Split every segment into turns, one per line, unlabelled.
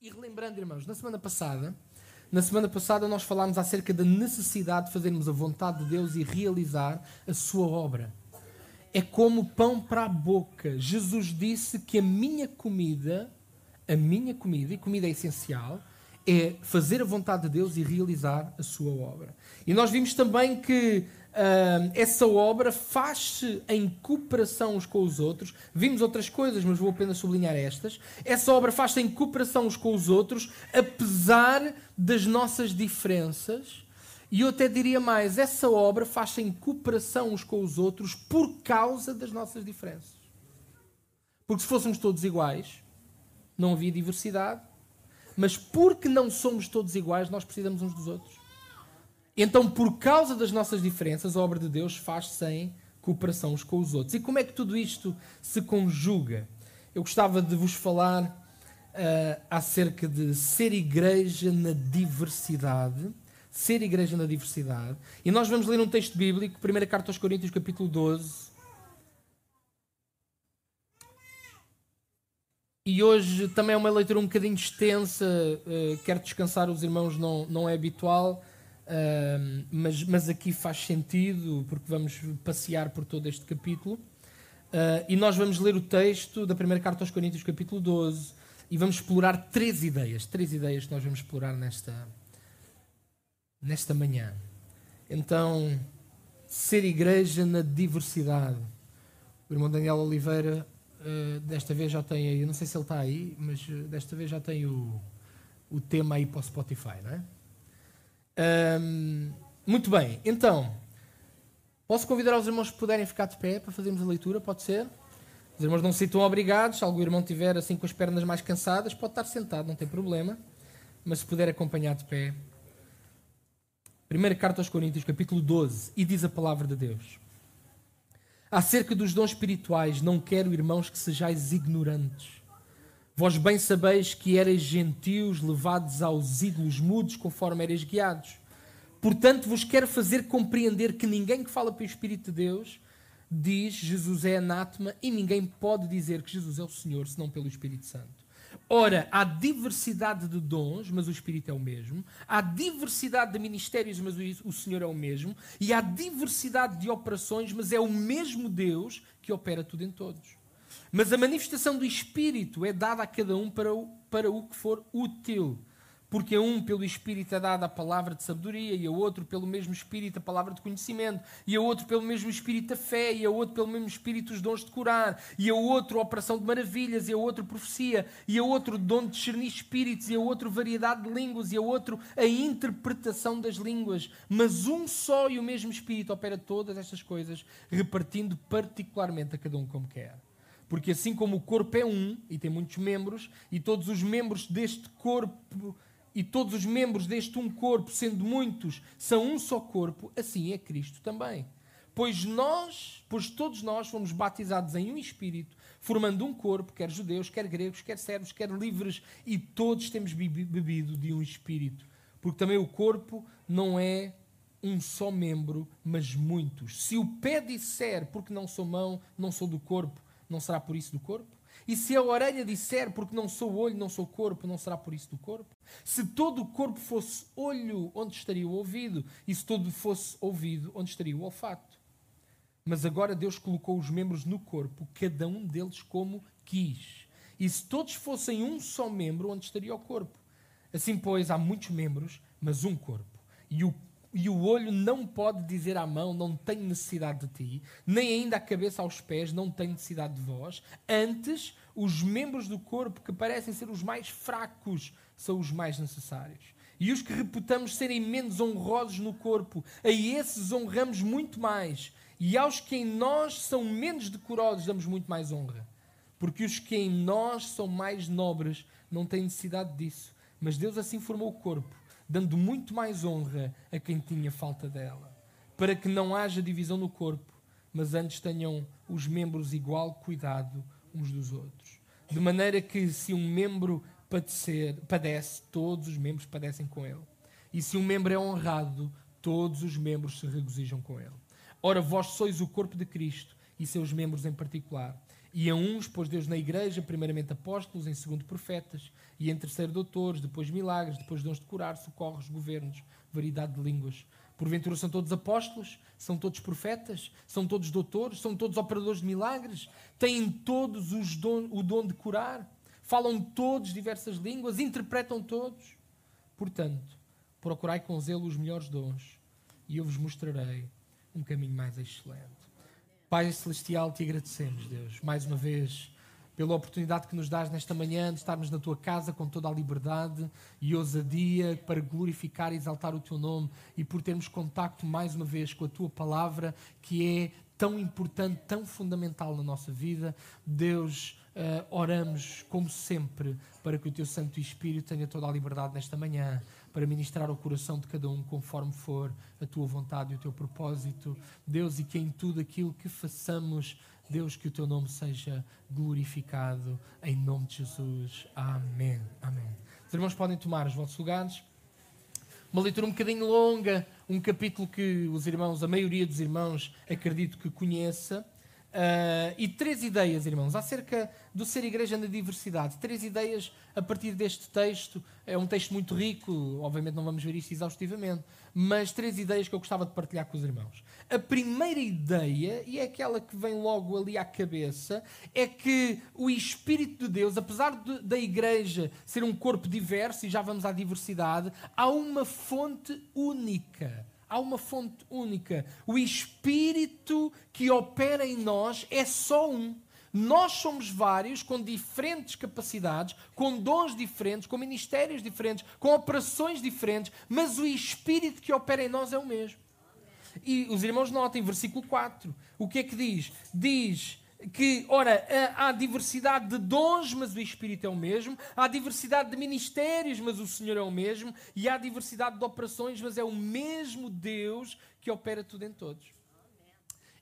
E relembrando, irmãos, na semana passada, na semana passada nós falámos acerca da necessidade de fazermos a vontade de Deus e realizar a sua obra. É como pão para a boca. Jesus disse que a minha comida, a minha comida, e comida é essencial, é fazer a vontade de Deus e realizar a sua obra. E nós vimos também que uh, essa obra faz-se em cooperação uns com os outros. Vimos outras coisas, mas vou apenas sublinhar estas. Essa obra faz-se em cooperação uns com os outros, apesar das nossas diferenças. E eu até diria mais: essa obra faz-se em cooperação uns com os outros por causa das nossas diferenças. Porque se fôssemos todos iguais, não havia diversidade, mas porque não somos todos iguais, nós precisamos uns dos outros. Então, por causa das nossas diferenças, a obra de Deus faz-se em cooperação uns com os outros. E como é que tudo isto se conjuga? Eu gostava de vos falar uh, acerca de ser igreja na diversidade. Ser igreja na diversidade. E nós vamos ler um texto bíblico, 1 Carta aos Coríntios, capítulo 12. E hoje também é uma leitura um bocadinho extensa, uh, quero descansar os irmãos, não, não é habitual. Uh, mas, mas aqui faz sentido, porque vamos passear por todo este capítulo. Uh, e nós vamos ler o texto da primeira carta aos Coríntios, capítulo 12, e vamos explorar três ideias. Três ideias que nós vamos explorar nesta, nesta manhã. Então, ser igreja na diversidade. O irmão Daniel Oliveira, uh, desta vez já tem aí, não sei se ele está aí, mas uh, desta vez já tem o, o tema aí para o Spotify, não é? Muito bem, então, posso convidar os irmãos que puderem ficar de pé para fazermos a leitura, pode ser? Os irmãos não se sintam obrigados, se algum irmão tiver assim com as pernas mais cansadas, pode estar sentado, não tem problema, mas se puder acompanhar de pé. Primeira carta aos Coríntios, capítulo 12, e diz a palavra de Deus. Acerca dos dons espirituais, não quero, irmãos, que sejais ignorantes. Vós bem sabeis que erais gentios levados aos ídolos mudos conforme erais guiados. Portanto, vos quero fazer compreender que ninguém que fala pelo Espírito de Deus diz Jesus é anátema e ninguém pode dizer que Jesus é o Senhor senão pelo Espírito Santo. Ora, há diversidade de dons, mas o Espírito é o mesmo. Há diversidade de ministérios, mas o Senhor é o mesmo. E há diversidade de operações, mas é o mesmo Deus que opera tudo em todos. Mas a manifestação do Espírito é dada a cada um para o, para o que for útil. Porque a um, pelo Espírito, é dada a palavra de sabedoria, e a outro, pelo mesmo Espírito, a palavra de conhecimento, e a outro, pelo mesmo Espírito, a fé, e a outro, pelo mesmo Espírito, os dons de curar, e a outro, a operação de maravilhas, e a outro, profecia, e a outro, dom de discernir espíritos, e a outro, variedade de línguas, e a outro, a interpretação das línguas. Mas um só e o mesmo Espírito opera todas estas coisas, repartindo particularmente a cada um como quer. Porque assim como o corpo é um e tem muitos membros, e todos os membros deste corpo e todos os membros deste um corpo, sendo muitos, são um só corpo, assim é Cristo também. Pois nós, pois todos nós fomos batizados em um espírito, formando um corpo, quer judeus, quer gregos, quer servos, quer livres, e todos temos bebido de um espírito. Porque também o corpo não é um só membro, mas muitos. Se o pé disser, porque não sou mão, não sou do corpo, não será por isso do corpo? E se a orelha disser, porque não sou olho, não sou corpo, não será por isso do corpo? Se todo o corpo fosse olho, onde estaria o ouvido? E se todo fosse ouvido, onde estaria o olfato? Mas agora Deus colocou os membros no corpo, cada um deles como quis. E se todos fossem um só membro, onde estaria o corpo? Assim, pois, há muitos membros, mas um corpo. E o e o olho não pode dizer à mão, não tenho necessidade de ti, nem ainda a cabeça aos pés, não tenho necessidade de vós. Antes, os membros do corpo que parecem ser os mais fracos são os mais necessários. E os que reputamos serem menos honrosos no corpo, a esses honramos muito mais. E aos que em nós são menos decorosos, damos muito mais honra. Porque os que em nós são mais nobres não têm necessidade disso. Mas Deus assim formou o corpo dando muito mais honra a quem tinha falta dela, para que não haja divisão no corpo, mas antes tenham os membros igual cuidado uns dos outros. De maneira que se um membro padecer, padece, todos os membros padecem com ele. E se um membro é honrado, todos os membros se regozijam com ele. Ora, vós sois o corpo de Cristo e seus membros em particular. E a uns pôs Deus na igreja, primeiramente apóstolos, em segundo profetas, e em terceiro doutores, depois milagres, depois dons de curar, socorros, governos, variedade de línguas. Porventura são todos apóstolos? São todos profetas? São todos doutores? São todos operadores de milagres? Têm todos os don, o dom de curar? Falam todos diversas línguas? Interpretam todos? Portanto, procurai com zelo os melhores dons, e eu vos mostrarei um caminho mais excelente. Pai Celestial, te agradecemos, Deus, mais uma vez, pela oportunidade que nos dás nesta manhã de estarmos na tua casa com toda a liberdade e ousadia para glorificar e exaltar o teu nome e por termos contacto mais uma vez com a tua palavra, que é tão importante, tão fundamental na nossa vida. Deus, uh, oramos, como sempre, para que o teu Santo Espírito tenha toda a liberdade nesta manhã para ministrar ao coração de cada um conforme for a tua vontade e o teu propósito. Deus, e que em tudo aquilo que façamos, Deus, que o teu nome seja glorificado em nome de Jesus. Amém. Amém. Os irmãos podem tomar os vossos lugares. Uma leitura um bocadinho longa, um capítulo que os irmãos, a maioria dos irmãos, acredito que conheça. Uh, e três ideias, irmãos, acerca do ser igreja na diversidade. Três ideias a partir deste texto. É um texto muito rico, obviamente não vamos ver isto exaustivamente, mas três ideias que eu gostava de partilhar com os irmãos. A primeira ideia, e é aquela que vem logo ali à cabeça, é que o Espírito de Deus, apesar de, da igreja ser um corpo diverso, e já vamos à diversidade, há uma fonte única há uma fonte única. O Espírito que opera em nós é só um. Nós somos vários, com diferentes capacidades, com dons diferentes, com ministérios diferentes, com operações diferentes, mas o Espírito que opera em nós é o mesmo. E os irmãos notem, versículo 4, o que é que diz? Diz que, ora, há diversidade de dons, mas o Espírito é o mesmo, há diversidade de ministérios, mas o Senhor é o mesmo, e há diversidade de operações, mas é o mesmo Deus que opera tudo em todos.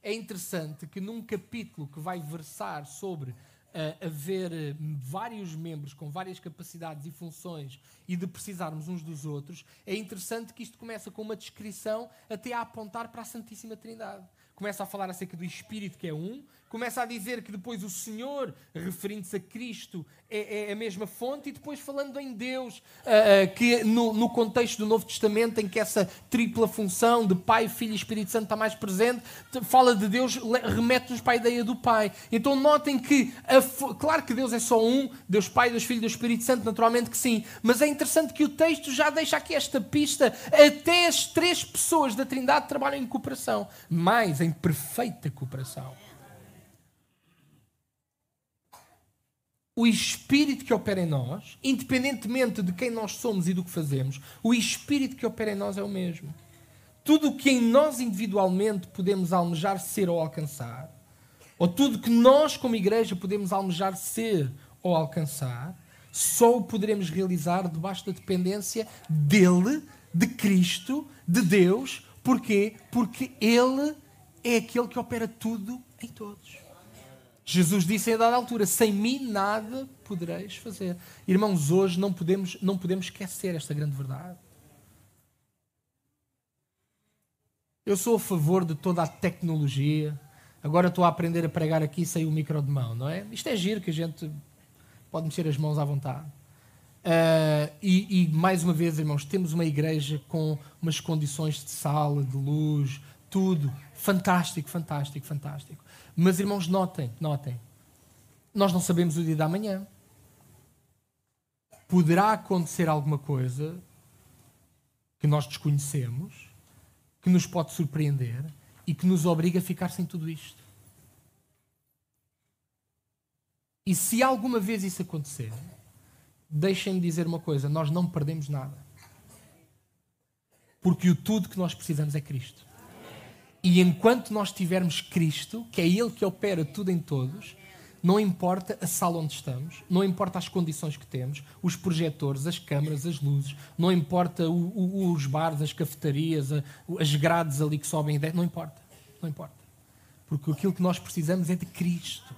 É interessante que num capítulo que vai versar sobre uh, haver uh, vários membros com várias capacidades e funções e de precisarmos uns dos outros, é interessante que isto começa com uma descrição até a apontar para a Santíssima Trindade. Começa a falar acerca do Espírito que é um, começa a dizer que depois o Senhor, referindo-se a Cristo, é, é, a mesma fonte, e depois falando em Deus, uh, uh, que no, no, contexto do Novo Testamento, em que essa tripla função de Pai, Filho e Espírito Santo está mais presente, fala de Deus, remete-nos para a ideia do Pai. Então notem que, a, claro que Deus é só um, Deus Pai, Deus Filho e Deus Espírito Santo, naturalmente que sim, mas é interessante que o texto já deixa aqui esta pista, até as três pessoas da Trindade trabalham em cooperação, mais em perfeita cooperação. O Espírito que opera em nós, independentemente de quem nós somos e do que fazemos, o Espírito que opera em nós é o mesmo. Tudo o que em nós individualmente podemos almejar ser ou alcançar, ou tudo que nós, como igreja, podemos almejar ser ou alcançar, só o poderemos realizar debaixo da dependência dele, de Cristo, de Deus. Porquê? Porque Ele é aquele que opera tudo em todos. Jesus disse a dada altura: Sem mim nada podereis fazer. Irmãos, hoje não podemos, não podemos esquecer esta grande verdade. Eu sou a favor de toda a tecnologia. Agora estou a aprender a pregar aqui sem o micro de mão, não é? Isto é giro que a gente pode mexer as mãos à vontade. Uh, e, e, mais uma vez, irmãos, temos uma igreja com umas condições de sala, de luz, tudo fantástico, fantástico, fantástico. Mas, irmãos, notem, notem. Nós não sabemos o dia da manhã. Poderá acontecer alguma coisa que nós desconhecemos, que nos pode surpreender e que nos obriga a ficar sem tudo isto. E se alguma vez isso acontecer, deixem-me dizer uma coisa: nós não perdemos nada. Porque o tudo que nós precisamos é Cristo. E enquanto nós tivermos Cristo, que é Ele que opera tudo em todos, não importa a sala onde estamos, não importa as condições que temos, os projetores, as câmaras, as luzes, não importa o, o, os bares, as cafetarias, a, as grades ali que sobem, não importa, não importa. Porque aquilo que nós precisamos é de Cristo.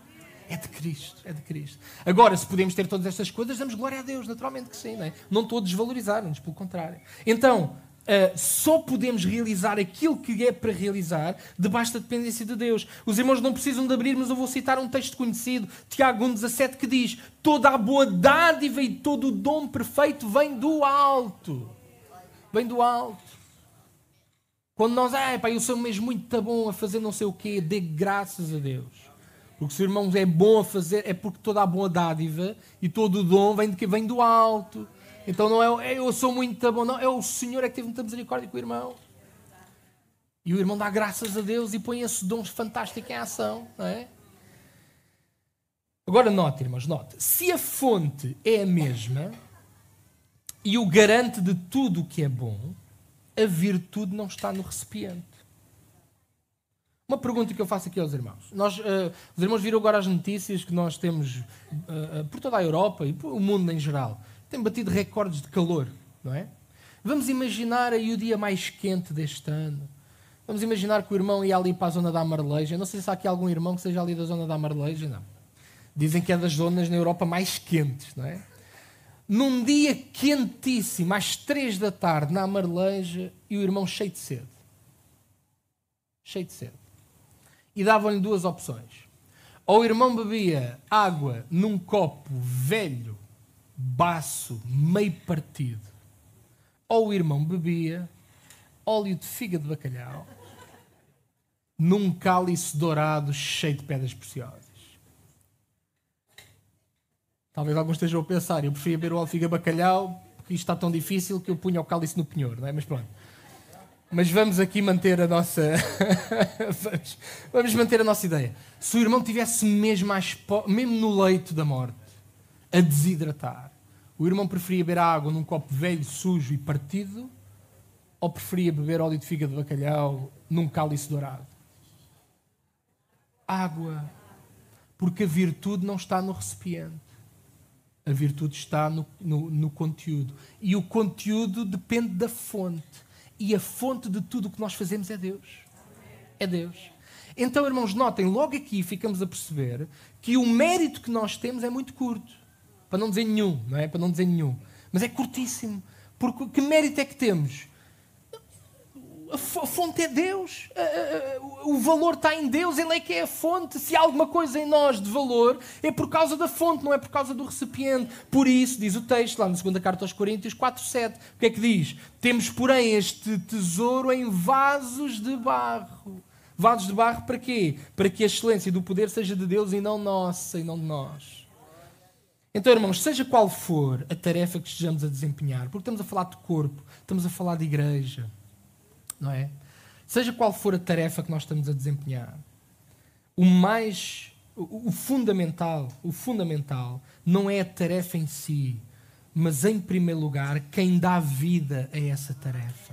É de Cristo, é de Cristo. Agora, se podemos ter todas estas coisas, damos glória a Deus, naturalmente que sim, não, é? não estou a desvalorizar-nos, pelo contrário. Então, Uh, só podemos realizar aquilo que é para realizar debaixo da dependência de Deus. Os irmãos não precisam de abrir, mas eu vou citar um texto conhecido, Tiago 1,17, que diz: Toda a boa dádiva e todo o dom perfeito vem do alto. Vem do alto. Quando nós, ah, pá, eu sou mesmo muito bom a fazer não sei o quê, dê graças a Deus. Porque se o irmão é bom a fazer, é porque toda a boa dádiva e todo o dom vem de vem do alto. Então não é, eu sou muito bom, não, é o Senhor é que teve muita misericórdia com o irmão. E o irmão dá graças a Deus e põe esses dons fantásticos em ação, não é? Agora note, irmãos, note. Se a fonte é a mesma e o garante de tudo o que é bom, a virtude não está no recipiente. Uma pergunta que eu faço aqui aos irmãos. Nós, uh, os irmãos viram agora as notícias que nós temos uh, uh, por toda a Europa e o mundo em geral tem batido recordes de calor, não é? Vamos imaginar aí o dia mais quente deste ano. Vamos imaginar que o irmão ia ali para a zona da Amareleja. Não sei se há aqui algum irmão que seja ali da zona da Amareleja, não. Dizem que é das zonas na Europa mais quentes, não é? Num dia quentíssimo, às três da tarde, na Amareleja, e o irmão cheio de sede. Cheio de sede. E davam-lhe duas opções. Ou o irmão bebia água num copo velho baço meio partido. Ou o irmão bebia óleo de fígado de bacalhau num cálice dourado cheio de pedras preciosas. Talvez alguns estejam a pensar, eu preferia beber o óleo de de bacalhau porque isto está tão difícil que eu punha o cálice no penhor, não é? Mas pronto. Mas vamos aqui manter a nossa. vamos, vamos, manter a nossa ideia. Se o irmão tivesse mesmo, mesmo no leito da morte, a desidratar. O irmão preferia beber água num copo velho, sujo e partido ou preferia beber óleo de fígado de bacalhau num cálice dourado? Água. Porque a virtude não está no recipiente. A virtude está no, no, no conteúdo. E o conteúdo depende da fonte. E a fonte de tudo o que nós fazemos é Deus. É Deus. Então, irmãos, notem, logo aqui ficamos a perceber que o mérito que nós temos é muito curto. Para não dizer nenhum, não é? Para não dizer nenhum. Mas é curtíssimo. Porque que mérito é que temos? A fonte é Deus. O valor está em Deus. Ele é que é a fonte. Se há alguma coisa em nós de valor, é por causa da fonte, não é por causa do recipiente. Por isso, diz o texto, lá na segunda carta aos Coríntios 4.7, o que é que diz? Temos, porém, este tesouro em vasos de barro. Vasos de barro para quê? Para que a excelência do poder seja de Deus e não nossa, e não de nós. Então, irmãos, seja qual for a tarefa que estejamos a desempenhar, porque estamos a falar de corpo, estamos a falar de igreja, não é? Seja qual for a tarefa que nós estamos a desempenhar, o mais, o, fundamental, o fundamental não é a tarefa em si, mas em primeiro lugar quem dá vida a essa tarefa.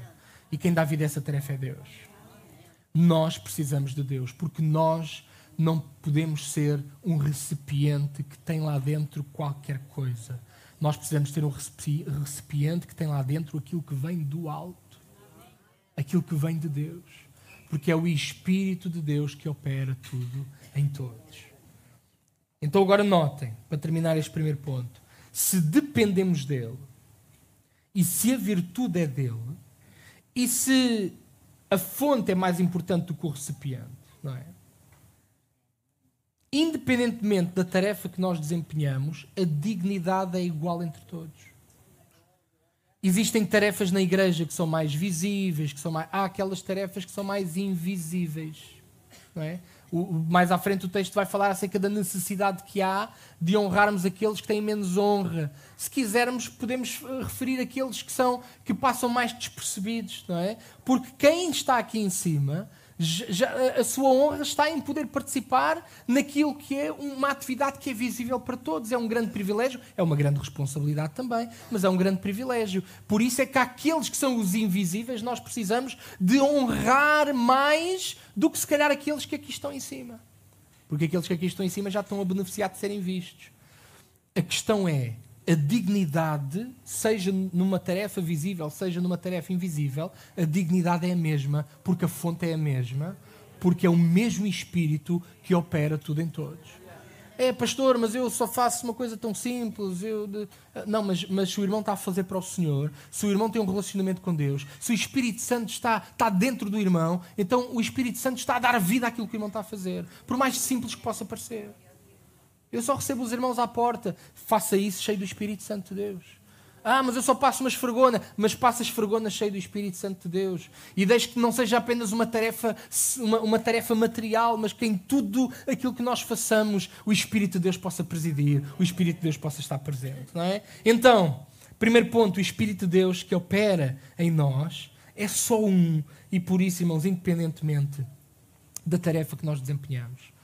E quem dá vida a essa tarefa é Deus. Nós precisamos de Deus, porque nós não podemos ser um recipiente que tem lá dentro qualquer coisa. Nós precisamos ter um recipiente que tem lá dentro aquilo que vem do alto, aquilo que vem de Deus, porque é o Espírito de Deus que opera tudo em todos. Então, agora notem, para terminar este primeiro ponto: se dependemos dele, e se a virtude é dele, e se a fonte é mais importante do que o recipiente, não é? Independentemente da tarefa que nós desempenhamos, a dignidade é igual entre todos. Existem tarefas na igreja que são mais visíveis, que são mais... há aquelas tarefas que são mais invisíveis. Não é? o, mais à frente o texto vai falar acerca da necessidade que há de honrarmos aqueles que têm menos honra. Se quisermos, podemos referir aqueles que são que passam mais despercebidos, não é? Porque quem está aqui em cima já, a sua honra está em poder participar naquilo que é uma atividade que é visível para todos. É um grande privilégio, é uma grande responsabilidade também, mas é um grande privilégio. Por isso é que aqueles que são os invisíveis nós precisamos de honrar mais do que se calhar aqueles que aqui estão em cima. Porque aqueles que aqui estão em cima já estão a beneficiar de serem vistos. A questão é, a dignidade, seja numa tarefa visível, seja numa tarefa invisível, a dignidade é a mesma, porque a fonte é a mesma, porque é o mesmo Espírito que opera tudo em todos. É, pastor, mas eu só faço uma coisa tão simples. Eu de... Não, mas, mas se o irmão está a fazer para o Senhor, se o irmão tem um relacionamento com Deus, se o Espírito Santo está, está dentro do irmão, então o Espírito Santo está a dar vida àquilo que o irmão está a fazer, por mais simples que possa parecer. Eu só recebo os irmãos à porta. Faça isso cheio do Espírito Santo de Deus. Ah, mas eu só passo uma esfregona. Mas passa esfregona cheio do Espírito Santo de Deus. E deixe que não seja apenas uma tarefa, uma, uma, tarefa material, mas que em tudo aquilo que nós façamos, o Espírito de Deus possa presidir, o Espírito de Deus possa estar presente. Não é? Então, primeiro ponto, o Espírito de Deus que opera em nós é só um. E por isso, irmãos, independentemente da tarefa que nós desempenhamos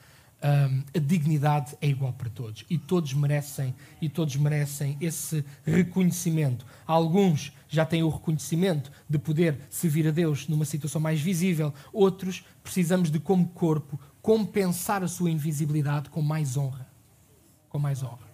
um, a dignidade é igual para todos e todos merecem e todos merecem esse reconhecimento. Alguns já têm o reconhecimento de poder servir a Deus numa situação mais visível, outros precisamos de como corpo compensar a sua invisibilidade com mais honra, com mais honra.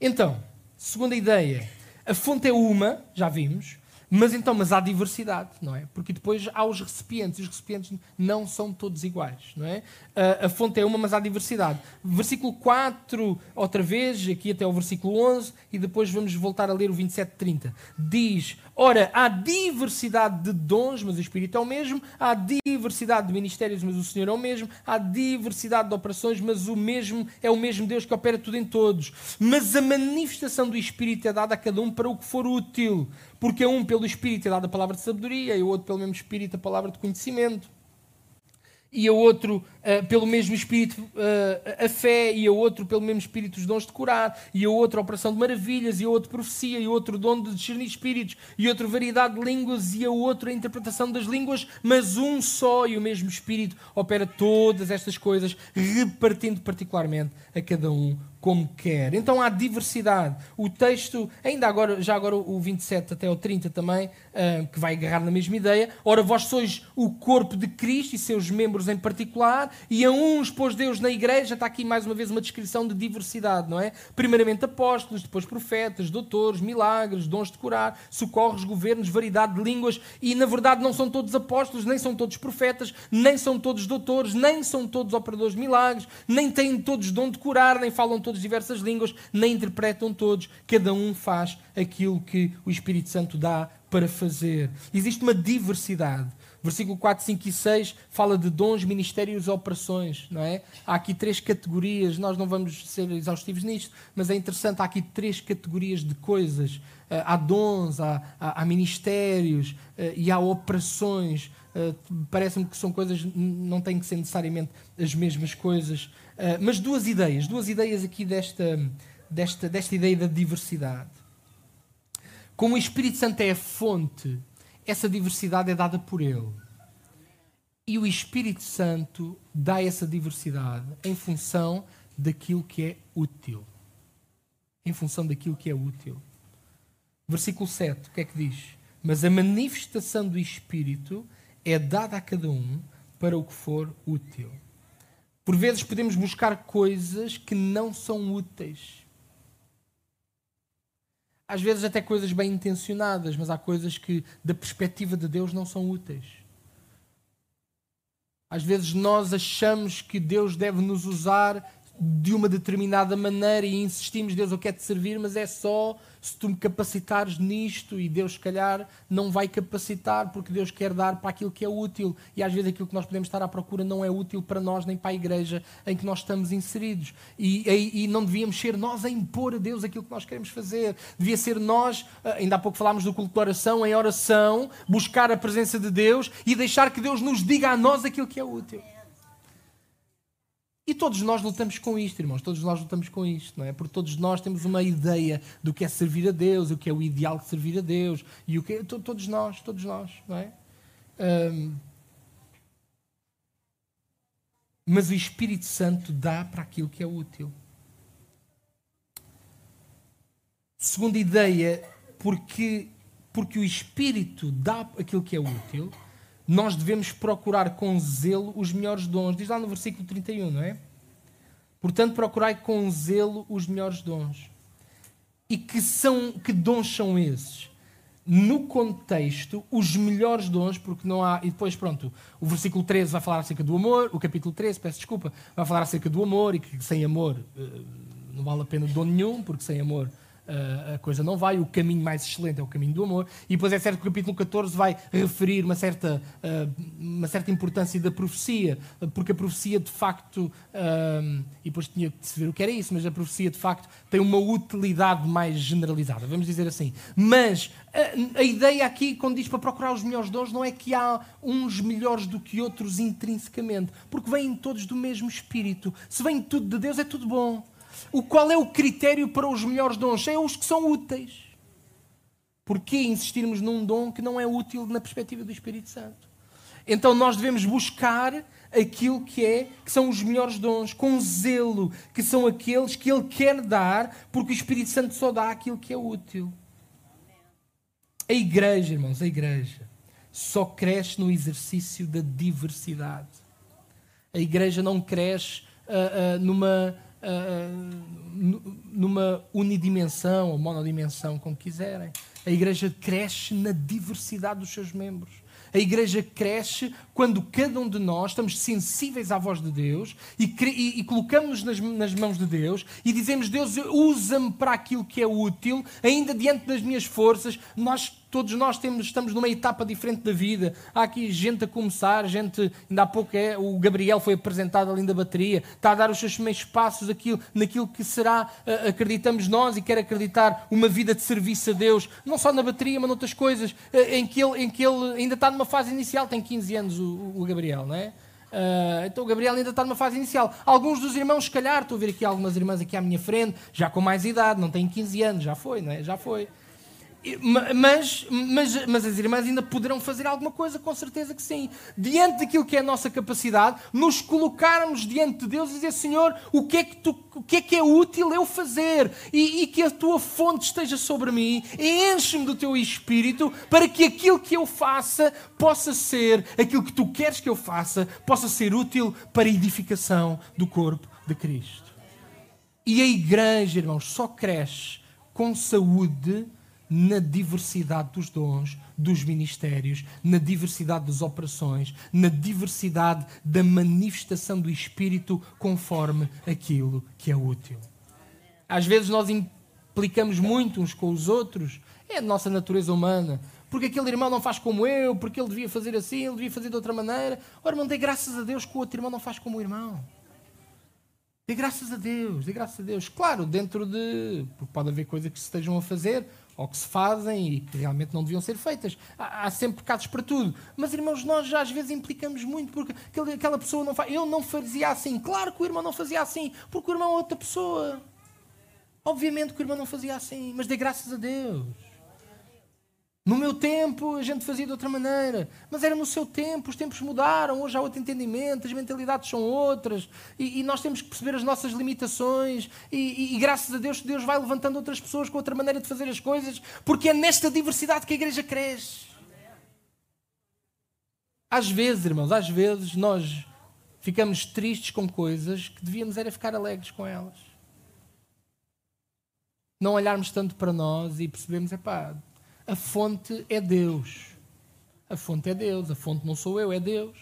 Então, segunda ideia, a fonte é uma, já vimos, mas então, mas há diversidade, não é? Porque depois há os recipientes, e os recipientes não são todos iguais, não é? A, a, fonte é uma, mas há diversidade. Versículo 4, outra vez, aqui até o versículo 11, e depois vamos voltar a ler o 27, 30. Diz: Ora, há diversidade de dons, mas o Espírito é o mesmo, há diversidade de ministérios, mas o Senhor é o mesmo, há diversidade de operações, mas o mesmo é o mesmo Deus que opera tudo em todos. Mas a manifestação do Espírito é dada a cada um para o que for útil porque a um pelo Espírito é dada a palavra de sabedoria, e o outro pelo mesmo Espírito a palavra de conhecimento e a outro uh, pelo mesmo Espírito uh, a fé, e a outro pelo mesmo Espírito os dons de curar, e a outro a operação de maravilhas, e a outro profecia, e a outro dom de discernir espíritos, e a outro variedade de línguas, e a outro a interpretação das línguas, mas um só e o mesmo Espírito opera todas estas coisas, repartindo particularmente a cada um como quer. Então há diversidade. O texto, ainda agora, já agora o 27 até o 30 também, uh, que vai agarrar na mesma ideia. Ora, vós sois o corpo de Cristo e seus membros em particular, e a uns pôs Deus na igreja, está aqui mais uma vez uma descrição de diversidade, não é? Primeiramente apóstolos, depois profetas, doutores, milagres, dons de curar, socorros, governos, variedade de línguas, e na verdade não são todos apóstolos, nem são todos profetas, nem são todos doutores, nem são todos operadores de milagres, nem têm todos dom de curar, nem falam todas diversas línguas, nem interpretam todos. Cada um faz aquilo que o Espírito Santo dá para fazer. Existe uma diversidade. Versículo 4, 5 e 6 fala de dons, ministérios e operações, não é? Há aqui três categorias, nós não vamos ser exaustivos nisto, mas é interessante, há aqui três categorias de coisas. Eh, há dons, há, há, há ministérios eh, e há operações. Eh, parece-me que são coisas, não têm que ser necessariamente as mesmas coisas, Uh, mas duas ideias, duas ideias aqui desta, desta, desta ideia da diversidade. Como o Espírito Santo é a fonte, essa diversidade é dada por Ele. E o Espírito Santo dá essa diversidade em função daquilo que é útil. Em função daquilo que é útil. Versículo 7, o que é que diz? Mas a manifestação do Espírito é dada a cada um para o que for útil. Por vezes podemos buscar coisas que não são úteis. Às vezes até coisas bem intencionadas, mas há coisas que, da perspectiva de Deus, não são úteis. Às vezes nós achamos que Deus deve nos usar de uma determinada maneira e insistimos, Deus, eu quero te servir, mas é só se tu me capacitares nisto e Deus, se calhar, não vai capacitar porque Deus quer dar para aquilo que é útil e às vezes aquilo que nós podemos estar à procura não é útil para nós nem para a igreja em que nós estamos inseridos. E, e, e não devíamos ser nós a impor a Deus aquilo que nós queremos fazer. Devia ser nós, ah, ainda há pouco falámos do culto de oração, em oração, buscar a presença de Deus e deixar que Deus nos diga a nós aquilo que é útil. E todos nós lutamos com isto, irmãos, todos nós lutamos com isto, não é? Porque todos nós temos uma ideia do que é servir a Deus, o que é o ideal de servir a Deus, e o que é, todos nós, todos nós, não é? Um, mas o Espírito Santo dá para aquilo que é útil. Segunda ideia, porque, porque o Espírito dá aquilo que é útil, nós devemos procurar com zelo os melhores dons. Diz lá no versículo 31, não é? Portanto, procurai com zelo os melhores dons. E que, são, que dons são esses? no contexto, os melhores dons, porque não há. E depois, pronto, o versículo 13 vai falar acerca do amor, o capítulo 13, peço desculpa, vai falar acerca do amor e que sem amor uh, não vale a pena dom nenhum, porque sem amor uh, a coisa não vai, o caminho mais excelente é o caminho do amor. E depois é certo que o capítulo 14 vai referir uma certa, uh, uma certa importância da profecia, porque a profecia de facto, uh, e depois tinha de se ver o que era isso, mas a profecia de facto tem uma utilidade mais generalizada, vamos dizer assim. Mas a, a ideia aqui, quando diz para procurar os melhores dons, não é que há uns melhores do que outros intrinsecamente, porque vêm todos do mesmo espírito. Se vem tudo de Deus, é tudo bom. O qual é o critério para os melhores dons? É os que são úteis. Porquê insistirmos num dom que não é útil na perspectiva do Espírito Santo? Então nós devemos buscar aquilo que é, que são os melhores dons, com zelo, que são aqueles que Ele quer dar, porque o Espírito Santo só dá aquilo que é útil. A igreja, irmãos, a igreja só cresce no exercício da diversidade. A igreja não cresce uh, uh, numa uh, numa unidimensão ou monodimensão, como quiserem. A igreja cresce na diversidade dos seus membros. A igreja cresce quando cada um de nós estamos sensíveis à voz de Deus e, e, e colocamos-nos nas, nas, mãos de Deus e dizemos: Deus, usa-me para aquilo que é útil, ainda diante das minhas forças. Nós Todos nós temos, estamos numa etapa diferente da vida. Há aqui gente a começar, gente, ainda há pouco é, o Gabriel foi apresentado ali da bateria, está a dar os seus primeiros passos aquilo, naquilo que será, acreditamos nós, e quer acreditar uma vida de serviço a Deus, não só na bateria, mas noutras coisas, em que ele, em que ele ainda está numa fase inicial, tem 15 anos o, o Gabriel, não é? Uh, então o Gabriel ainda está numa fase inicial. Alguns dos irmãos, se calhar, estou a ver aqui algumas irmãs aqui à minha frente, já com mais idade, não têm 15 anos, já foi, não é? Já foi. Mas, mas, mas as irmãs ainda poderão fazer alguma coisa, com certeza que sim. Diante daquilo que é a nossa capacidade, nos colocarmos diante de Deus e dizer: Senhor, o que é que, tu, o que, é, que é útil eu fazer? E, e que a tua fonte esteja sobre mim, enche-me do teu espírito, para que aquilo que eu faça possa ser, aquilo que tu queres que eu faça, possa ser útil para a edificação do corpo de Cristo. E a igreja, irmãos, só cresce com saúde na diversidade dos dons, dos ministérios, na diversidade das operações, na diversidade da manifestação do Espírito conforme aquilo que é útil. Às vezes nós implicamos muito uns com os outros, é a nossa natureza humana. Porque aquele irmão não faz como eu, porque ele devia fazer assim, ele devia fazer de outra maneira. Ora, irmão, dê graças a Deus que o outro irmão não faz como o irmão. Dê graças a Deus, dê graças a Deus. Claro, dentro de. Porque pode haver coisas que se estejam a fazer ou que se fazem e que realmente não deviam ser feitas. Há, há sempre pecados para tudo. Mas, irmãos, nós já às vezes implicamos muito porque aquela pessoa não faz. Eu não fazia assim. Claro que o irmão não fazia assim, porque o irmão é outra pessoa. Obviamente que o irmão não fazia assim, mas dê graças a Deus. No meu tempo a gente fazia de outra maneira, mas era no seu tempo, os tempos mudaram, hoje há outro entendimento, as mentalidades são outras e, e nós temos que perceber as nossas limitações e, e, e, graças a Deus Deus vai levantando outras pessoas com outra maneira de fazer as coisas, porque é nesta diversidade que a igreja cresce. Às vezes, irmãos, às vezes nós ficamos tristes com coisas que devíamos era ficar alegres com elas. Não olharmos tanto para nós e percebemos, é pá, a fonte é Deus. A fonte é Deus, a fonte não sou eu, é Deus.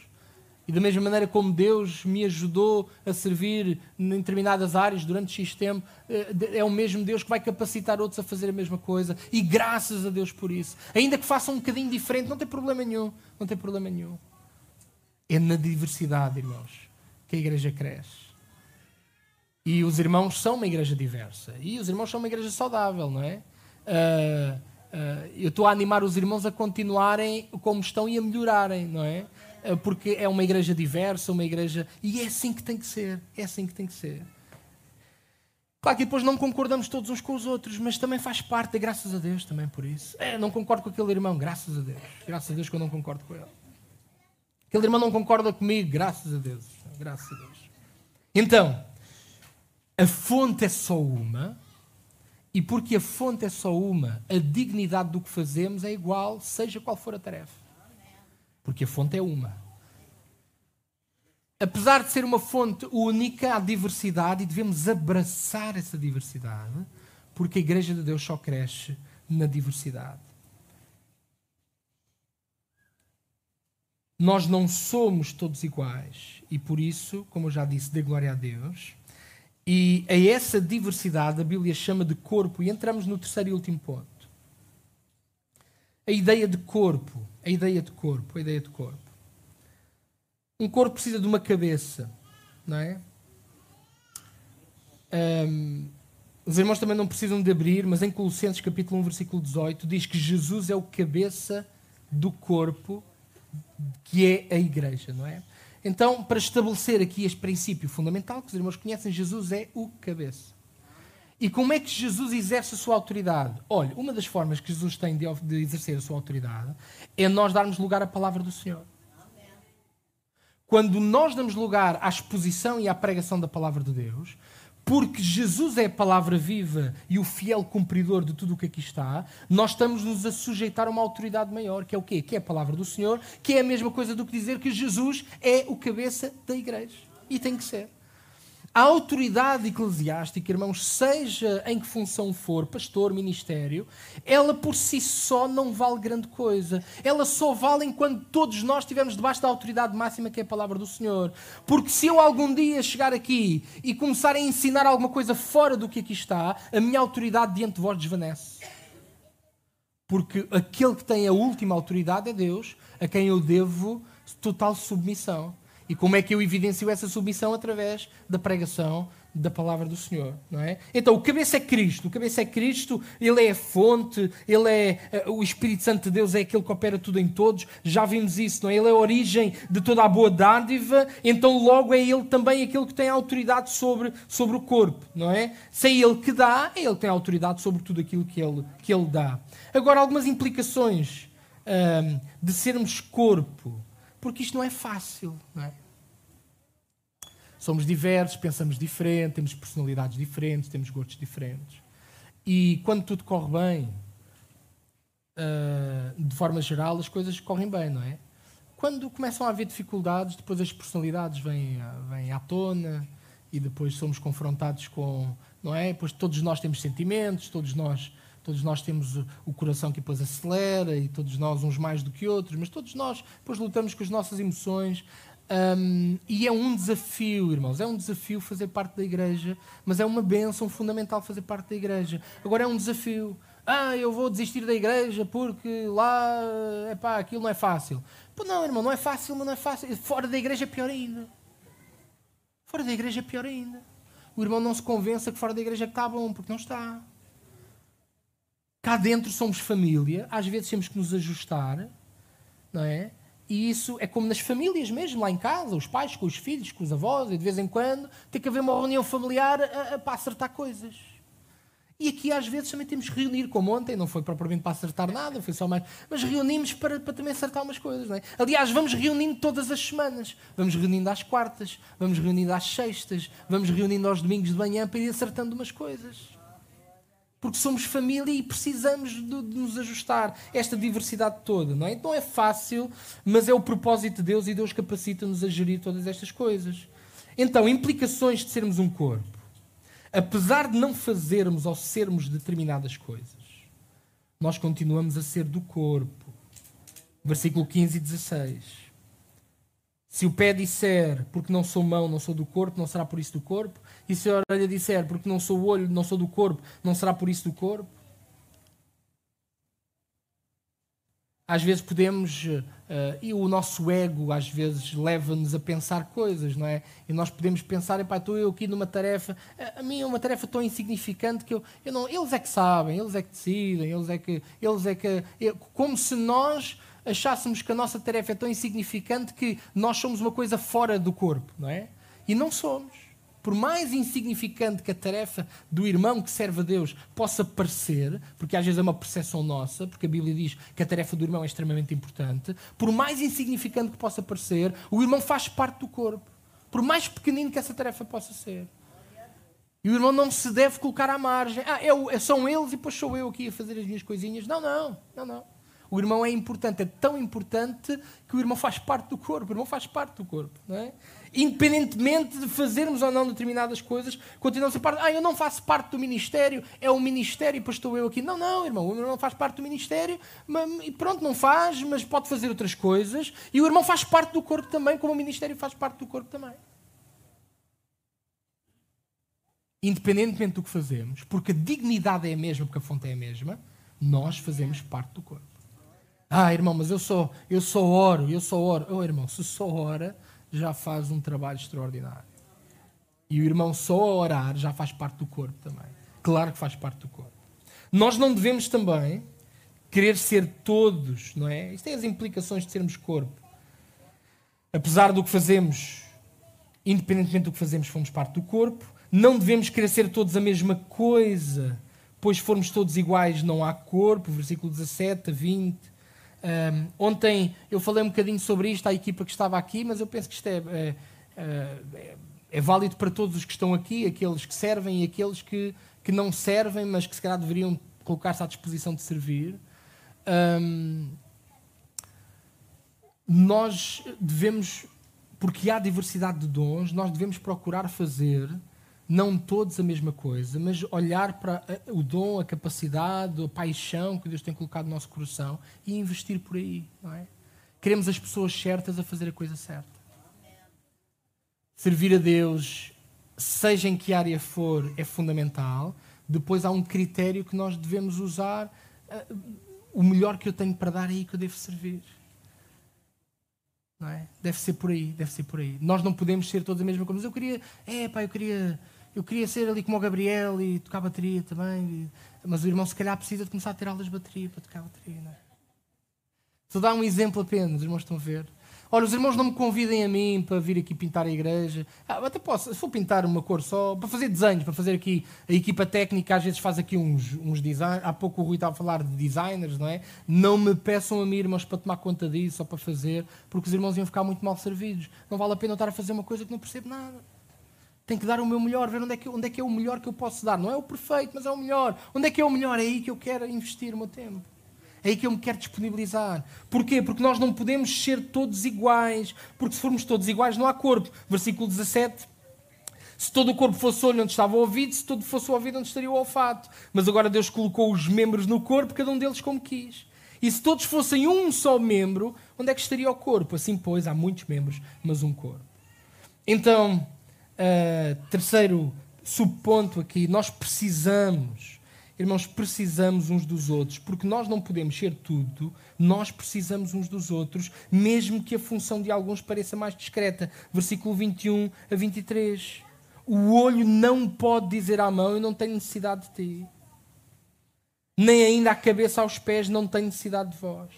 E da mesma maneira como Deus me ajudou a servir em determinadas áreas durante X tempo, eh, é o mesmo Deus que vai capacitar outros a fazer a mesma coisa. E graças a Deus por isso. Ainda que façam um bocadinho diferente, não tem problema nenhum. Não tem problema nenhum. É na diversidade, irmãos, que a igreja cresce. E os irmãos são uma igreja diversa. E os irmãos são uma igreja saudável, não é? Uh, eu estou a animar os irmãos a continuarem como estão e a melhorarem, não é? Uh, porque é uma igreja diversa, uma igreja. E é assim que tem que ser. É assim que tem que ser. Claro que depois não concordamos todos uns com os outros, mas também faz parte, graças a Deus também por isso. É, não concordo com aquele irmão, graças a Deus. Graças a Deus que eu não concordo com ele. Aquele irmão não concorda comigo, graças a Deus. Graças a Deus. Então, a fonte é só uma e porque a fonte é só uma, a dignidade do que fazemos é igual, seja qual for a tarefa. Porque a fonte é uma. Apesar de ser uma fonte única, há diversidade e devemos abraçar essa diversidade, porque a Igreja de Deus só cresce na diversidade. Nós não somos todos iguais e por isso, como eu já disse, dê glória a Deus e a essa diversidade a Bíblia chama de corpo e entramos no terceiro e último ponto. A ideia de corpo, a ideia de corpo, a ideia de corpo. Um corpo precisa de uma cabeça, não é? Um, os irmãos também não precisam de abrir, mas em Colossenses capítulo 1, versículo 18, diz que Jesus é o cabeça do corpo que é a igreja, não é? Então, para estabelecer aqui este princípio fundamental que os irmãos conhecem, Jesus é o cabeça. E como é que Jesus exerce a sua autoridade? Olha, uma das formas que Jesus tem de, de exercer a sua autoridade é nós darmos lugar à palavra do Senhor. Quando nós damos lugar à exposição e à pregação da palavra de Deus, porque Jesus é a palavra viva e o fiel cumpridor de tudo o que aqui está, nós estamos-nos a sujeitar a uma autoridade maior, que é o quê? Que é a palavra do Senhor, que é a mesma coisa do que dizer que Jesus é o cabeça da igreja. E tem que ser. A autoridade eclesiástica, irmãos, seja em que função for, pastor, ministério, ela por si só não vale grande coisa. Ela só vale enquanto todos nós estivermos debaixo da autoridade máxima que é a palavra do Senhor. Porque se eu algum dia chegar aqui e começar a ensinar alguma coisa fora do que aqui está, a minha autoridade diante de vós desvanece. Porque aquele que tem a última autoridade é Deus, a quem eu devo total submissão. E como é que eu evidencio essa submissão? Através da pregação da palavra do Senhor, não é? Então, o cabeça é Cristo, o cabeça é Cristo, ele é a fonte, ele é eh, o Espírito Santo de Deus é aquele que opera tudo em todos. Já vimos isso, não é? Ele é a origem de toda a boa dádiva, então logo é ele também aquele que tem autoridade sobre, sobre o corpo, não é? Se é ele que dá, é ele tem autoridade sobre tudo aquilo que ele, que ele dá. Agora, algumas implicações hum, de sermos corpo porque isto não é fácil. Não é? Somos diversos, pensamos diferente, temos personalidades diferentes, temos gostos diferentes. E quando tudo corre bem, uh, de forma geral, as coisas correm bem, não é? Quando começam a haver dificuldades, depois as personalidades vêm, vêm à tona e depois somos confrontados com, não é? Depois todos nós temos sentimentos, todos nós Todos nós temos o coração que depois acelera e todos nós, uns mais do que outros, mas todos nós depois lutamos com as nossas emoções. Um, e é um desafio, irmãos, é um desafio fazer parte da igreja, mas é uma bênção fundamental fazer parte da igreja. Agora é um desafio. Ah, eu vou desistir da igreja porque lá, é pá, aquilo não é fácil. Pô, não, irmão, não é fácil, mas não é fácil. Fora da igreja é pior ainda. Fora da igreja é pior ainda. O irmão não se convença que fora da igreja é está bom, porque não está. Cá dentro somos família, às vezes temos que nos ajustar, não é? E isso é como nas famílias mesmo, lá em casa, os pais com os filhos, com os avós, e de vez em quando tem que haver uma reunião familiar a, a, para acertar coisas. E aqui às vezes também temos que reunir, como ontem, não foi propriamente para acertar nada, foi só mais. Mas reunimos para, para também acertar umas coisas, não é? Aliás, vamos reunindo todas as semanas. Vamos reunindo às quartas, vamos reunindo às sextas, vamos reunindo aos domingos de manhã para ir acertando umas coisas porque somos família e precisamos de, de, nos ajustar esta diversidade toda, não é? Então é fácil, mas é o propósito de Deus e Deus capacita-nos a gerir todas estas coisas. Então, implicações de sermos um corpo. Apesar de não fazermos ou sermos determinadas coisas, nós continuamos a ser do corpo. Versículo 15 e 16. Se o pé disser, porque não sou mão, não sou do corpo, não será por isso do corpo. E se a orelha disser, porque não sou olho, não sou do corpo, não será por isso do corpo. Às vezes podemos, uh, e o nosso ego às vezes leva-nos a pensar coisas, não é? E nós podemos pensar, epá, estou eu aqui numa tarefa, a, a mim é uma tarefa tão insignificante que eu, eu não, eles é que sabem, eles é que decidem, eles é que, eles é que, eu, como se nós achássemos que a nossa tarefa é tão insignificante que nós somos uma coisa fora do corpo, não é? E não somos. Por mais insignificante que a tarefa do irmão que serve a Deus possa parecer, porque às vezes é uma percepção nossa, porque a Bíblia diz que a tarefa do irmão é extremamente importante, por mais insignificante que possa parecer, o irmão faz parte do corpo. Por mais pequenino que essa tarefa possa ser. E o irmão não se deve colocar à margem. Ah, é, são eles e depois sou eu aqui a fazer as minhas coisinhas. Não, não, não, não. O irmão é importante, é tão importante que o irmão faz parte do corpo. O irmão faz parte do corpo, não é? Independentemente de fazermos ou não determinadas coisas, continuamos a parte. Ah, eu não faço parte do ministério, é o ministério, pois estou eu aqui. Não, não, irmão, o irmão faz parte do ministério e pronto, não faz, mas pode fazer outras coisas. E o irmão faz parte do corpo também, como o ministério faz parte do corpo também. Independentemente do que fazemos, porque a dignidade é a mesma, porque a fonte é a mesma, nós fazemos parte do corpo. Ah, irmão, mas eu só, eu só oro, eu só oro. Oh, irmão, se só ora, já faz um trabalho extraordinário. E o irmão só a orar já faz parte do corpo também. Claro que faz parte do corpo. Nós não devemos também querer ser todos, não é? Isto tem as implicações de sermos corpo. Apesar do que fazemos, independentemente do que fazemos, fomos parte do corpo. Não devemos querer ser todos a mesma coisa, pois formos todos iguais, não há corpo. Versículo 17 a 20. Um, ontem eu falei um bocadinho sobre isto à equipa que estava aqui, mas eu penso que isto é, é, é, é válido para todos os que estão aqui, aqueles que servem e aqueles que, que não servem, mas que se calhar deveriam colocar-se à disposição de servir. Um, nós devemos, porque há diversidade de dons, nós devemos procurar fazer não todos a mesma coisa, mas olhar para o dom, a capacidade, a paixão que Deus tem colocado no nosso coração e investir por aí. Não é? Queremos as pessoas certas a fazer a coisa certa. Servir a Deus, seja em que área for, é fundamental. Depois há um critério que nós devemos usar. O melhor que eu tenho para dar é aí que eu devo servir. Não é? Deve ser por aí, deve ser por aí. Nós não podemos ser todos a mesma coisa. Mas eu queria, é pá, eu queria eu queria ser ali como o Gabriel e tocar bateria também. Mas o irmão, se calhar, precisa de começar a ter aulas de bateria para tocar bateria. Não é? Só dar um exemplo apenas, os irmãos estão a ver. Olha, os irmãos não me convidem a mim para vir aqui pintar a igreja. Ah, até posso, se for pintar uma cor só, para fazer desenhos, para fazer aqui. A equipa técnica às vezes faz aqui uns, uns designs. Há pouco o Rui estava a falar de designers, não é? Não me peçam a mim, irmãos, para tomar conta disso ou para fazer, porque os irmãos iam ficar muito mal servidos. Não vale a pena eu estar a fazer uma coisa que não percebo nada. Tenho que dar o meu melhor, ver onde é, que, onde é que é o melhor que eu posso dar. Não é o perfeito, mas é o melhor. Onde é que é o melhor? É aí que eu quero investir o meu tempo. É aí que eu me quero disponibilizar. Porquê? Porque nós não podemos ser todos iguais. Porque se formos todos iguais, não há corpo. Versículo 17. Se todo o corpo fosse olho onde estava o ouvido, se todo fosse o ouvido onde estaria o olfato. Mas agora Deus colocou os membros no corpo, cada um deles como quis. E se todos fossem um só membro, onde é que estaria o corpo? Assim, pois, há muitos membros, mas um corpo. Então, Uh, terceiro subponto aqui, nós precisamos, irmãos, precisamos uns dos outros, porque nós não podemos ser tudo, nós precisamos uns dos outros, mesmo que a função de alguns pareça mais discreta. Versículo 21 a 23. O olho não pode dizer à mão: Eu não tenho necessidade de ti. Nem ainda a cabeça aos pés não tem necessidade de vós.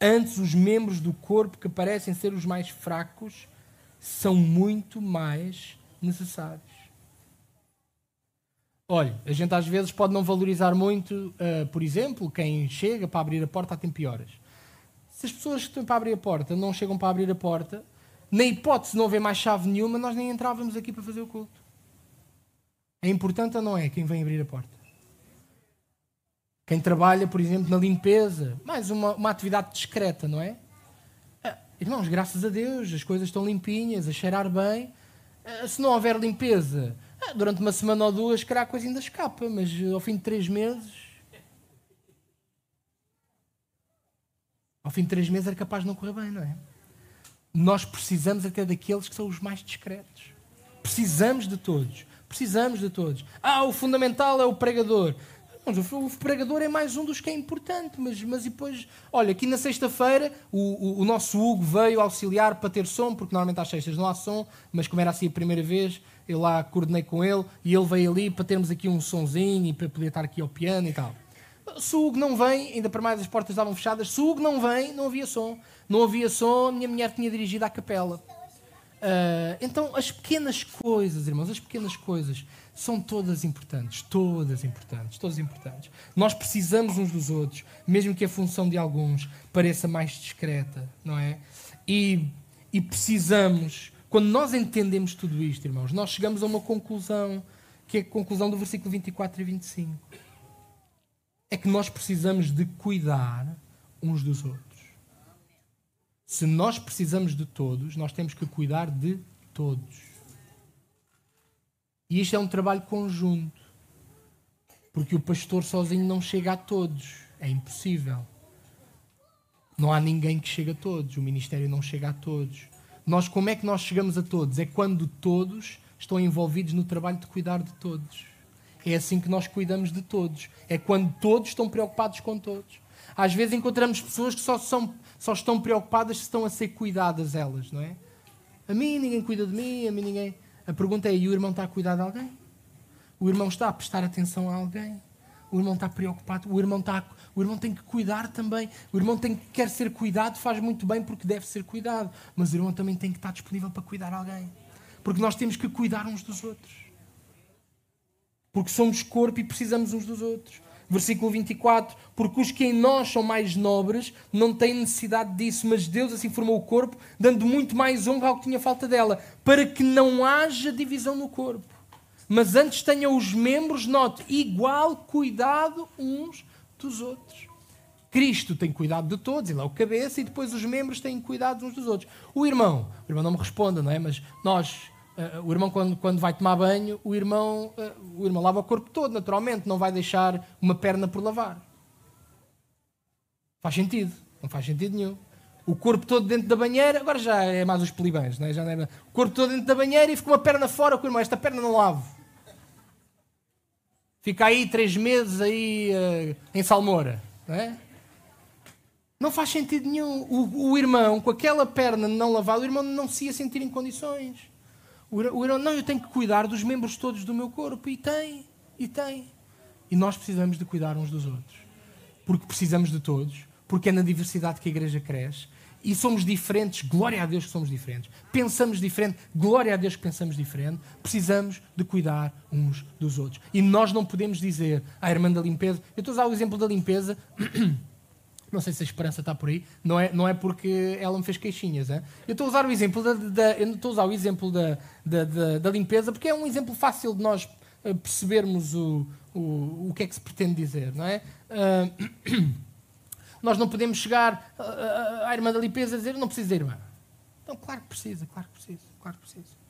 Antes, os membros do corpo que parecem ser os mais fracos são muito mais necessários. Olha, a gente às vezes pode não valorizar muito, uh, por exemplo, quem chega para abrir a porta a tempo horas. Se as pessoas que estão para abrir a porta não chegam para abrir a porta, na hipótese de não haver mais chave nenhuma, nós nem entrávamos aqui para fazer o culto. É importante ou não é quem vem abrir a porta? Quem trabalha, por exemplo, na limpeza, mais uma, uma atividade discreta, não é? Irmãos, graças a Deus, as coisas estão limpinhas, a cheirar bem. Ah, se não houver limpeza, ah, durante uma semana ou duas, calhar a coisa ainda escapa, mas ao fim de três meses. Ao fim de três meses era capaz de não correr bem, não é? Nós precisamos até daqueles que são os mais discretos. Precisamos de todos. Precisamos de todos. Ah, o fundamental é o pregador. Mas o pregador é mais um dos que é importante, mas, mas depois, olha, aqui na sexta-feira o, o, o, nosso Hugo veio auxiliar para ter som, porque normalmente às sextas não há som, mas como era assim a primeira vez, eu lá coordenei com ele e ele veio ali para termos aqui um sonzinho e para poder estar aqui ao piano e tal. Se o Hugo não vem, ainda para mais as portas estavam fechadas, se o Hugo não vem, não havia som. Não havia som, minha mulher tinha dirigido à capela. Uh, então, as pequenas coisas, irmãos, as pequenas coisas são todas importantes, todas importantes, todas importantes. Nós precisamos uns dos outros, mesmo que a função de alguns pareça mais discreta, não é? E, e precisamos, quando nós entendemos tudo isto, irmãos, nós chegamos a uma conclusão, que é a conclusão do versículo 24 e 25. É que nós precisamos de cuidar uns dos outros. Se nós precisamos de todos, nós temos que cuidar de todos. E isto é um trabalho conjunto. Porque o pastor sozinho não chega a todos. É impossível. Não há ninguém que chegue a todos. O ministério não chega a todos. Nós, como é que nós chegamos a todos? É quando todos estão envolvidos no trabalho de cuidar de todos. É assim que nós cuidamos de todos. É quando todos estão preocupados com todos. Às vezes encontramos pessoas que só, são, só estão preocupadas se estão a ser cuidadas elas, não é? A mim ninguém cuida de mim, a mim ninguém. A pergunta é: e o irmão está a cuidar de alguém? O irmão está a prestar atenção a alguém? O irmão está preocupado? O irmão, está, o irmão tem que cuidar também. O irmão tem, quer ser cuidado, faz muito bem porque deve ser cuidado. Mas o irmão também tem que estar disponível para cuidar alguém. Porque nós temos que cuidar uns dos outros. Porque somos corpo e precisamos uns dos outros. Versículo 24: Porque os que em nós são mais nobres não têm necessidade disso, mas Deus assim formou o corpo, dando muito mais honra ao que tinha falta dela, para que não haja divisão no corpo. Mas antes tenham os membros, note, igual cuidado uns dos outros. Cristo tem cuidado de todos, ele é o cabeça, e depois os membros têm cuidado uns dos outros. O irmão, o irmão não me responda, não é? Mas nós, o irmão, quando, quando vai tomar banho, o irmão, uh, o irmão lava o corpo todo, naturalmente, não vai deixar uma perna por lavar. Faz sentido? Não faz sentido nenhum. O corpo todo dentro da banheira, agora já é mais os pelibãs, não é? Já não é... O corpo todo dentro da banheira e fica uma perna fora, com o irmão, esta perna não lavo. Fica aí três meses aí uh, em salmoura, não é? Não faz sentido nenhum. O, o, irmão, com aquela perna não lavada, o irmão não se ia sentir em condições. O, o irmão, não, eu tenho que cuidar dos membros todos do meu corpo. E tem, e tem. E nós precisamos de cuidar uns dos outros. Porque precisamos de todos. Porque é na diversidade que a igreja cresce. E somos diferentes, glória a Deus que somos diferentes. Pensamos diferente, glória a Deus que pensamos diferente. Precisamos de cuidar uns dos outros. E nós não podemos dizer à irmã da limpeza. Eu estou a usar o exemplo da limpeza. Não sei se a esperança está por aí. Não é, não é porque ela me fez queixinhas. Hein? Eu estou a usar o exemplo da, da eu estou a usar o exemplo da, da, da, da, limpeza porque é um exemplo fácil de nós eh, percebermos o, o, o que é que se pretende dizer. Não é? Uh, nós não podemos chegar à irmã da limpeza e dizer não precisa da irmã. Então, claro que precisa, claro que precisa, claro que precisa.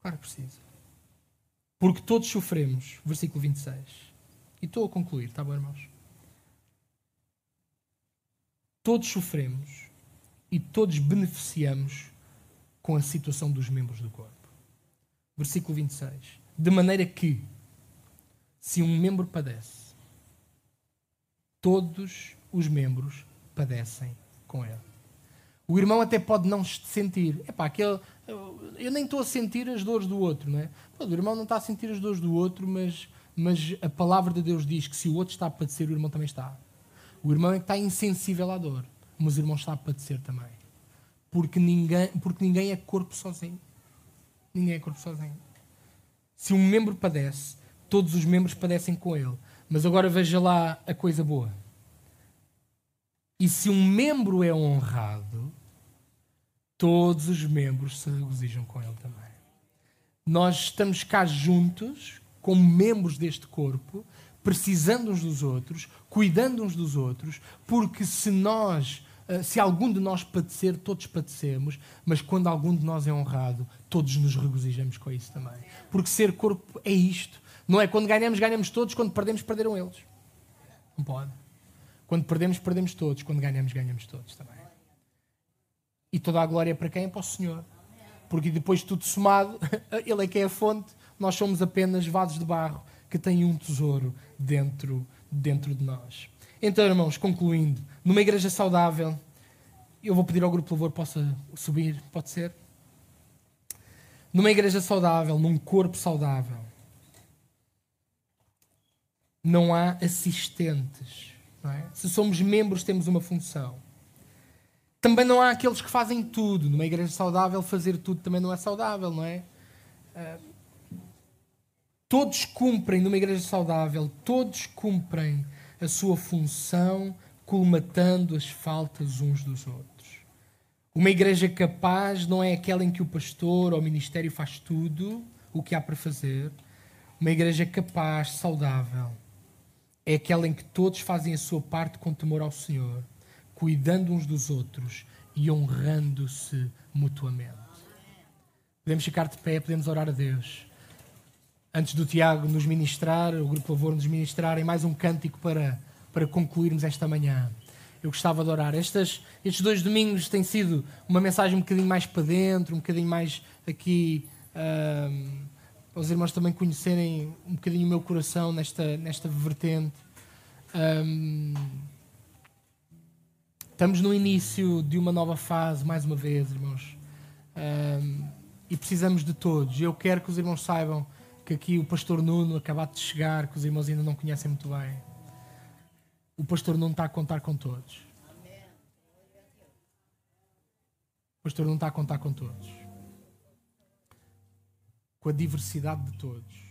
Claro que precisa. Porque todos sofremos. Versículo 26. E estou a concluir, está bom, irmãos? Todos sofremos e todos beneficiamos com a situação dos membros do corpo. Versículo 26. De maneira que, se um membro padece, todos os membros padecem com ele. O irmão até pode não sentir. Epá, aquele, eu nem estou a sentir as dores do outro, não é? o irmão não está a sentir as dores do outro, mas, mas a palavra de Deus diz que se o outro está a padecer, o irmão também está. O irmão é que está insensível à dor, mas o irmão está a padecer também. Porque ninguém, porque ninguém é corpo sozinho. Ninguém é corpo sozinho. Se um membro padece, todos os membros padecem com ele. Mas agora veja lá a coisa boa. E se um membro é honrado, todos os membros se regozijam com ele também. Nós estamos cá juntos, como membros deste corpo, precisando uns dos outros, cuidando uns dos outros, porque se nós, eh, se algum de nós padecer, todos padecemos, mas quando algum de nós é honrado, todos nos regozijamos com isso também. Porque ser corpo é isto. Não é quando ganhamos, ganhamos todos, quando perdemos, perderam eles. Não pode. Quando perdemos, perdemos todos, quando ganhamos, ganhamos todos também. E toda a glória para quem? É para o Senhor. Porque depois de tudo somado, Ele é que é a fonte, nós somos apenas vasos de barro que têm um tesouro dentro, dentro de nós. Então, irmãos, concluindo, numa igreja saudável, eu vou pedir ao grupo de louvor possa subir, pode ser? Numa igreja saudável, num corpo saudável, não há assistentes. Não é? Se somos membros, temos uma função. Também não há aqueles que fazem tudo. Numa igreja saudável, fazer tudo também não é saudável, não é? Uh, Todos cumprem, numa igreja saudável, todos cumprem a sua função, colmatando as faltas uns dos outros. Uma igreja capaz não é aquela em que o pastor ou o ministério faz tudo o que há para fazer. Uma igreja capaz, saudável, é aquela em que todos fazem a sua parte com temor ao Senhor, cuidando uns dos outros e honrando-se mutuamente. Podemos ficar de pé, podemos orar a Deus. Antes do Tiago nos ministrar, o grupo Favor nos ministrar, em mais um cântico para, para concluirmos esta manhã. Eu gostava de orar. Estas, estes dois domingos têm sido uma mensagem um bocadinho mais para dentro, um bocadinho mais aqui. Um, para os irmãos também conhecerem um bocadinho o meu coração nesta, nesta vertente. Um, estamos no início de uma nova fase, mais uma vez, irmãos. Um, e precisamos de todos. Eu quero que os irmãos saibam que aqui o pastor Nuno acabado de chegar, que os irmãos ainda não conhecem muito bem. O pastor Nuno está a contar com todos. O pastor não está a contar com todos com a diversidade de todos.